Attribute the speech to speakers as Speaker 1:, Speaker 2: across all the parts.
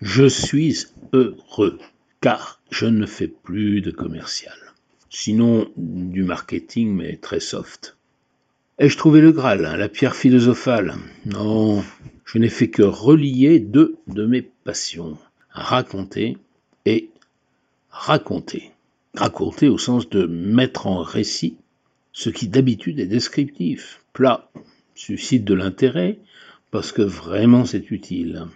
Speaker 1: Je suis heureux car je ne fais plus de commercial. Sinon, du marketing, mais très soft. Ai-je trouvé le Graal, hein, la pierre philosophale? Non, je n'ai fait que relier deux de mes passions, raconter et raconter. Raconter au sens de mettre en récit ce qui d'habitude est descriptif, plat, suscite de l'intérêt, parce que vraiment c'est utile.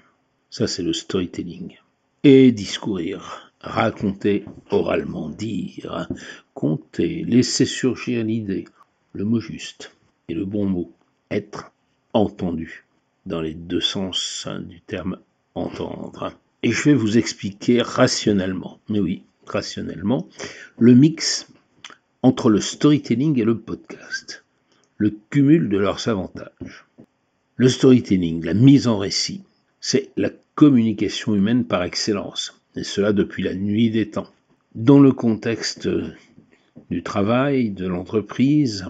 Speaker 1: Ça c'est le storytelling. Et discourir, raconter oralement, dire, compter, laisser surgir l'idée, le mot juste et le bon mot, être entendu, dans les deux sens du terme entendre. Et je vais vous expliquer rationnellement, mais oui, rationnellement, le mix entre le storytelling et le podcast, le cumul de leurs avantages. Le storytelling, la mise en récit, c'est la communication humaine par excellence, et cela depuis la nuit des temps. Dans le contexte du travail, de l'entreprise,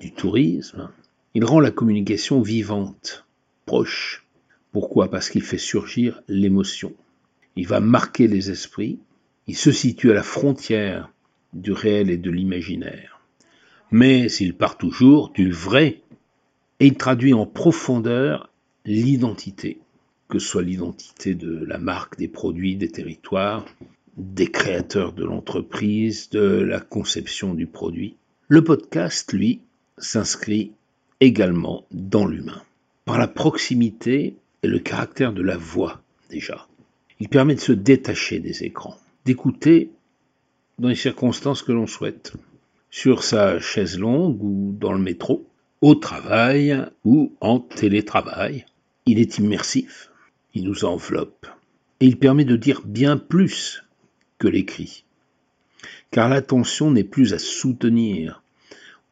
Speaker 1: du tourisme, il rend la communication vivante, proche. Pourquoi? Parce qu'il fait surgir l'émotion. Il va marquer les esprits, il se situe à la frontière du réel et de l'imaginaire. Mais il part toujours du vrai et il traduit en profondeur l'identité, que ce soit l'identité de la marque, des produits, des territoires, des créateurs de l'entreprise, de la conception du produit. Le podcast, lui, s'inscrit également dans l'humain, par la proximité et le caractère de la voix déjà. Il permet de se détacher des écrans, d'écouter dans les circonstances que l'on souhaite, sur sa chaise longue ou dans le métro, au travail ou en télétravail. Il est immersif, il nous enveloppe, et il permet de dire bien plus que l'écrit. Car l'attention n'est plus à soutenir,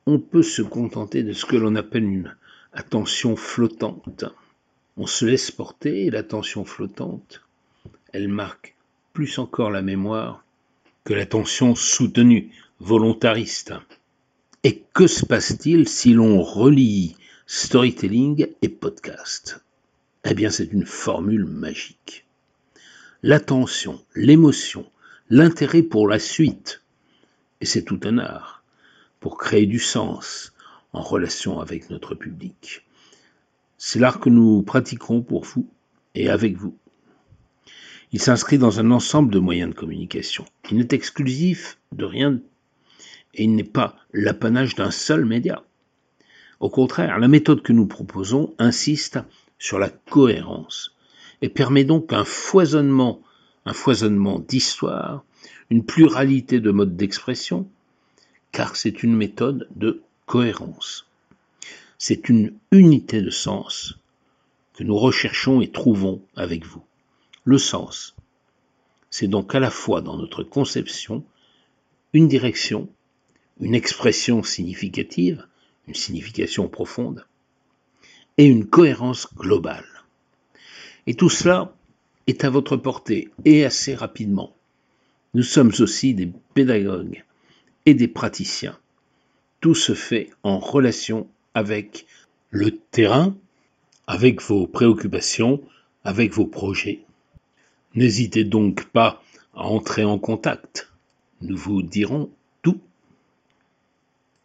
Speaker 1: on peut se contenter de ce que l'on appelle une attention flottante. On se laisse porter l'attention flottante, elle marque plus encore la mémoire que l'attention soutenue, volontariste. Et que se passe-t-il si l'on relie storytelling et podcast? Eh bien, c'est une formule magique. L'attention, l'émotion, l'intérêt pour la suite, et c'est tout un art pour créer du sens en relation avec notre public. C'est l'art que nous pratiquerons pour vous et avec vous. Il s'inscrit dans un ensemble de moyens de communication. Il n'est exclusif de rien et il n'est pas l'apanage d'un seul média. Au contraire, la méthode que nous proposons insiste sur la cohérence et permet donc un foisonnement, un foisonnement d'histoire, une pluralité de modes d'expression, car c'est une méthode de cohérence. C'est une unité de sens que nous recherchons et trouvons avec vous. Le sens, c'est donc à la fois dans notre conception une direction, une expression significative, une signification profonde, et une cohérence globale. Et tout cela est à votre portée et assez rapidement. Nous sommes aussi des pédagogues et des praticiens. Tout se fait en relation avec le terrain, avec vos préoccupations, avec vos projets. N'hésitez donc pas à entrer en contact. Nous vous dirons